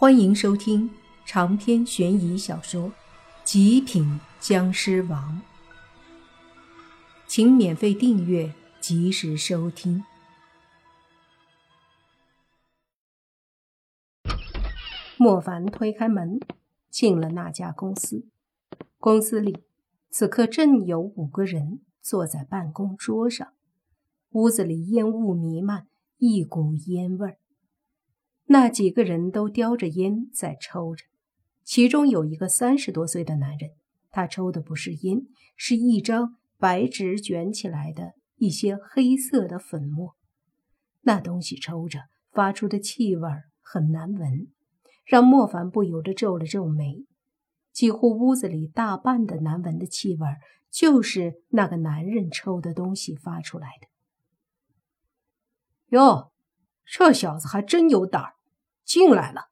欢迎收听长篇悬疑小说《极品僵尸王》，请免费订阅，及时收听。莫凡推开门，进了那家公司。公司里此刻正有五个人坐在办公桌上，屋子里烟雾弥漫，一股烟味儿。那几个人都叼着烟在抽着，其中有一个三十多岁的男人，他抽的不是烟，是一张白纸卷起来的一些黑色的粉末。那东西抽着发出的气味很难闻，让莫凡不由得皱了皱眉。几乎屋子里大半的难闻的气味，就是那个男人抽的东西发出来的。哟，这小子还真有胆儿！进来了。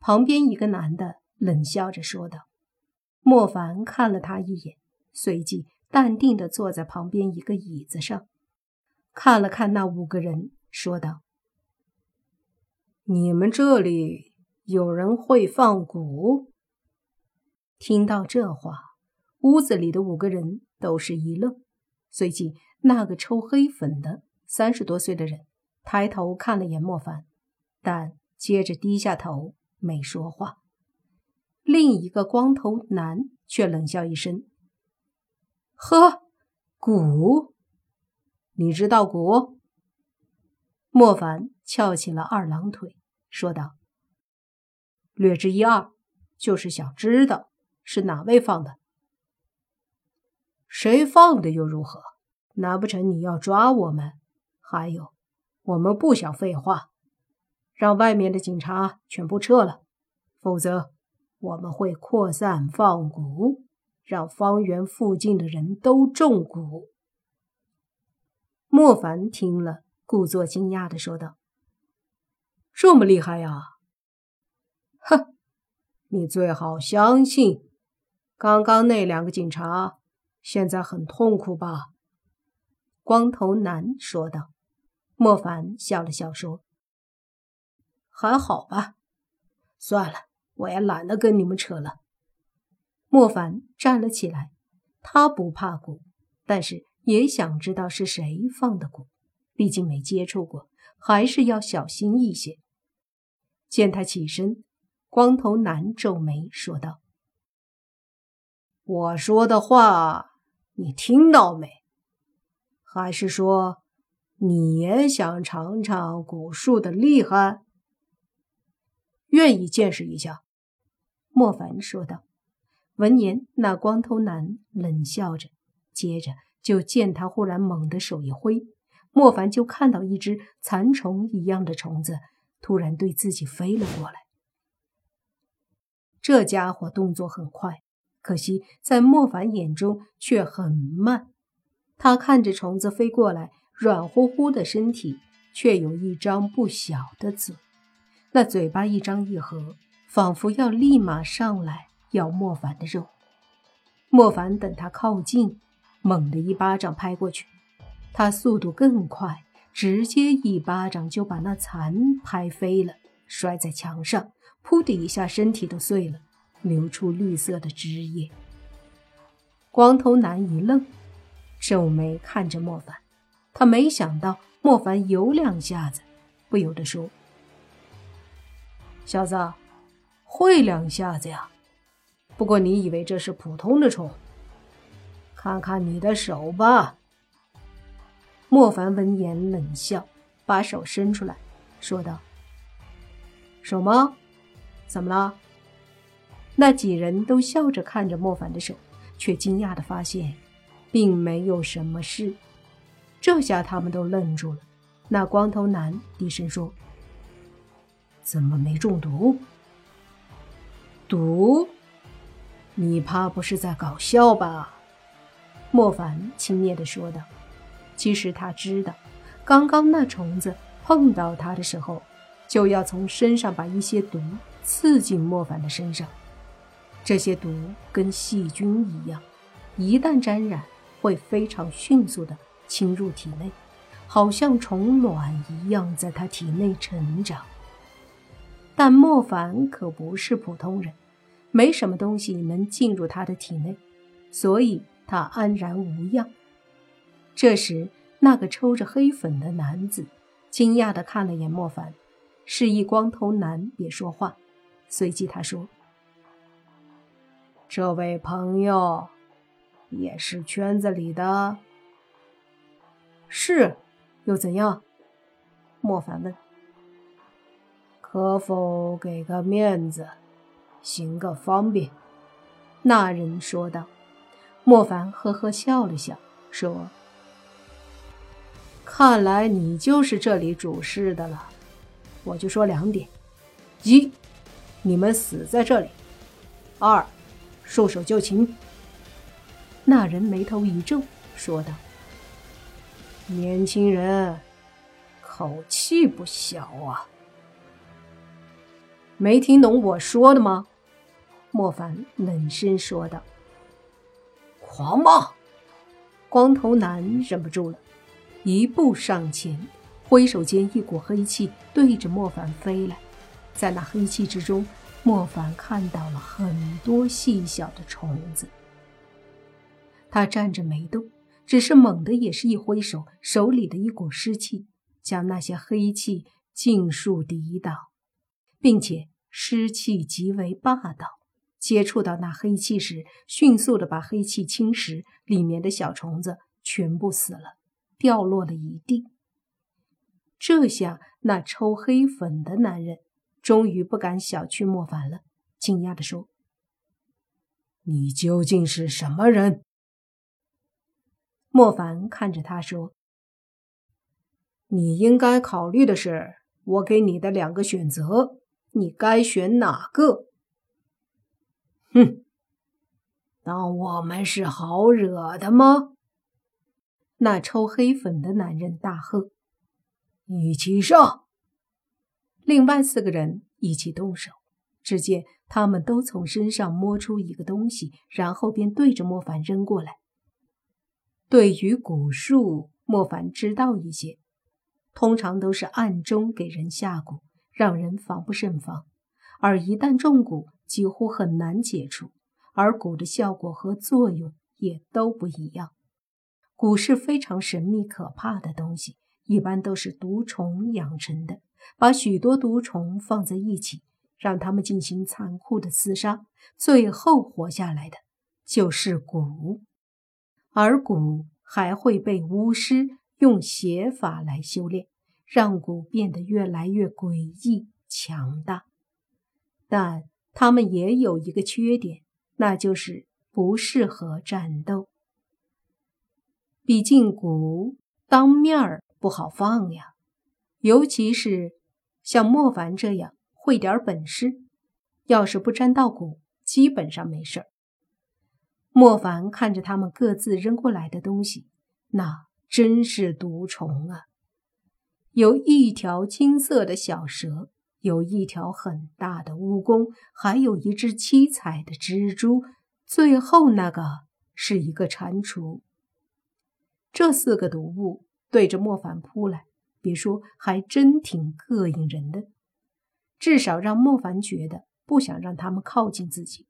旁边一个男的冷笑着说道：“莫凡看了他一眼，随即淡定地坐在旁边一个椅子上，看了看那五个人，说道：‘你们这里有人会放蛊？’听到这话，屋子里的五个人都是一愣，随即那个抽黑粉的三十多岁的人抬头看了眼莫凡。”但接着低下头没说话。另一个光头男却冷笑一声：“呵，蛊？你知道蛊？”莫凡翘起了二郎腿，说道：“略知一二，就是想知道是哪位放的。谁放的又如何？难不成你要抓我们？还有，我们不想废话。”让外面的警察全部撤了，否则我们会扩散放蛊，让方圆附近的人都中蛊。莫凡听了，故作惊讶的说道：“这么厉害呀？”“哼，你最好相信，刚刚那两个警察现在很痛苦吧？”光头男说道。莫凡笑了笑说。还好吧，算了，我也懒得跟你们扯了。莫凡站了起来，他不怕蛊，但是也想知道是谁放的蛊，毕竟没接触过，还是要小心一些。见他起身，光头男皱眉说道：“我说的话你听到没？还是说你也想尝尝蛊术的厉害？”愿意见识一下，莫凡说道。闻言，那光头男冷笑着，接着就见他忽然猛地手一挥，莫凡就看到一只蚕虫一样的虫子突然对自己飞了过来。这家伙动作很快，可惜在莫凡眼中却很慢。他看着虫子飞过来，软乎乎的身体却有一张不小的嘴。那嘴巴一张一合，仿佛要立马上来咬莫凡的肉。莫凡等他靠近，猛地一巴掌拍过去，他速度更快，直接一巴掌就把那蚕拍飞了，摔在墙上，噗的一下，身体都碎了，流出绿色的汁液。光头男一愣，皱眉看着莫凡，他没想到莫凡有两下子，不由得说。小子，会两下子呀？不过你以为这是普通的虫？看看你的手吧。莫凡闻言冷笑，把手伸出来，说道：“什么？怎么了？”那几人都笑着看着莫凡的手，却惊讶的发现，并没有什么事。这下他们都愣住了。那光头男低声说。怎么没中毒？毒？你怕不是在搞笑吧？莫凡轻蔑的说道。其实他知道，刚刚那虫子碰到他的时候，就要从身上把一些毒刺进莫凡的身上。这些毒跟细菌一样，一旦沾染，会非常迅速的侵入体内，好像虫卵一样在他体内成长。但莫凡可不是普通人，没什么东西能进入他的体内，所以他安然无恙。这时，那个抽着黑粉的男子惊讶地看了眼莫凡，示意光头男别说话。随即他说：“这位朋友也是圈子里的。”“是，又怎样？”莫凡问。“可否给个面子，行个方便？”那人说道。莫凡呵呵笑了笑，说。看来你就是这里主事的了，我就说两点：一，你们死在这里；二，束手就擒。那人眉头一皱，说道：“年轻人，口气不小啊！没听懂我说的吗？”莫凡冷声说道：“狂妄！”光头男忍不住了。一步上前，挥手间，一股黑气对着莫凡飞来。在那黑气之中，莫凡看到了很多细小的虫子。他站着没动，只是猛地也是一挥手，手里的一股湿气将那些黑气尽数抵挡，并且湿气极为霸道。接触到那黑气时，迅速的把黑气侵蚀，里面的小虫子全部死了。掉落了一地。这下，那抽黑粉的男人终于不敢小觑莫凡了，惊讶地说：“你究竟是什么人？”莫凡看着他说：“你应该考虑的是我给你的两个选择，你该选哪个？”哼，当我们是好惹的吗？那抽黑粉的男人大喝：“一起上！”另外四个人一起动手。只见他们都从身上摸出一个东西，然后便对着莫凡扔过来。对于蛊术，莫凡知道一些，通常都是暗中给人下蛊，让人防不胜防。而一旦中蛊，几乎很难解除，而蛊的效果和作用也都不一样。蛊是非常神秘可怕的东西，一般都是毒虫养成的。把许多毒虫放在一起，让他们进行残酷的厮杀，最后活下来的就是蛊。而蛊还会被巫师用邪法来修炼，让蛊变得越来越诡异强大。但他们也有一个缺点，那就是不适合战斗。毕竟蛊当面儿不好放呀，尤其是像莫凡这样会点本事，要是不沾到蛊，基本上没事儿。莫凡看着他们各自扔过来的东西，那真是毒虫啊！有一条金色的小蛇，有一条很大的蜈蚣，还有一只七彩的蜘蛛，最后那个是一个蟾蜍。这四个毒物对着莫凡扑来，别说，还真挺膈应人的，至少让莫凡觉得不想让他们靠近自己。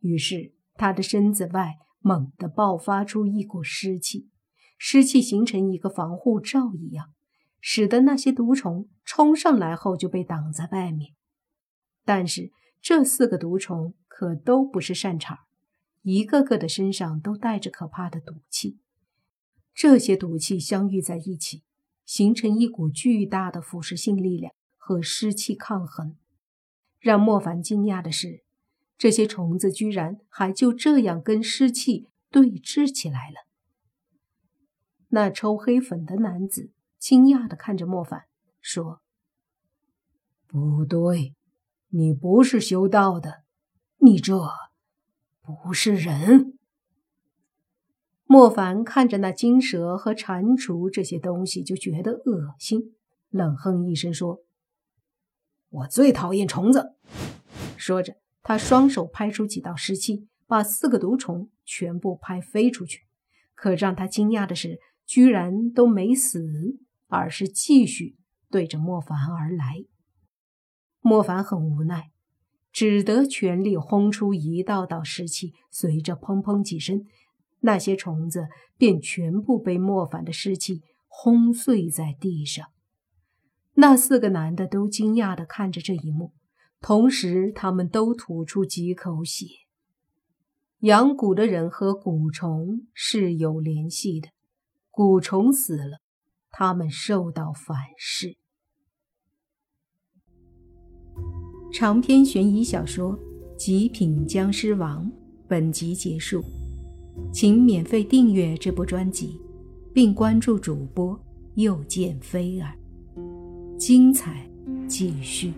于是，他的身子外猛地爆发出一股湿气，湿气形成一个防护罩一样，使得那些毒虫冲上来后就被挡在外面。但是，这四个毒虫可都不是善茬，一个个的身上都带着可怕的毒气。这些毒气相遇在一起，形成一股巨大的腐蚀性力量和湿气抗衡。让莫凡惊讶的是，这些虫子居然还就这样跟湿气对峙起来了。那抽黑粉的男子惊讶地看着莫凡，说：“不对，你不是修道的，你这不是人。”莫凡看着那金蛇和蟾蜍这些东西，就觉得恶心，冷哼一声说：“我最讨厌虫子。”说着，他双手拍出几道湿气，把四个毒虫全部拍飞出去。可让他惊讶的是，居然都没死，而是继续对着莫凡而来。莫凡很无奈，只得全力轰出一道道尸气，随着砰砰几声，那些虫子便全部被莫凡的尸气轰碎在地上。那四个男的都惊讶地看着这一幕，同时他们都吐出几口血。养蛊的人和蛊虫是有联系的，蛊虫死了，他们受到反噬。长篇悬疑小说《极品僵尸王》本集结束，请免费订阅这部专辑，并关注主播又见菲儿。精彩继续。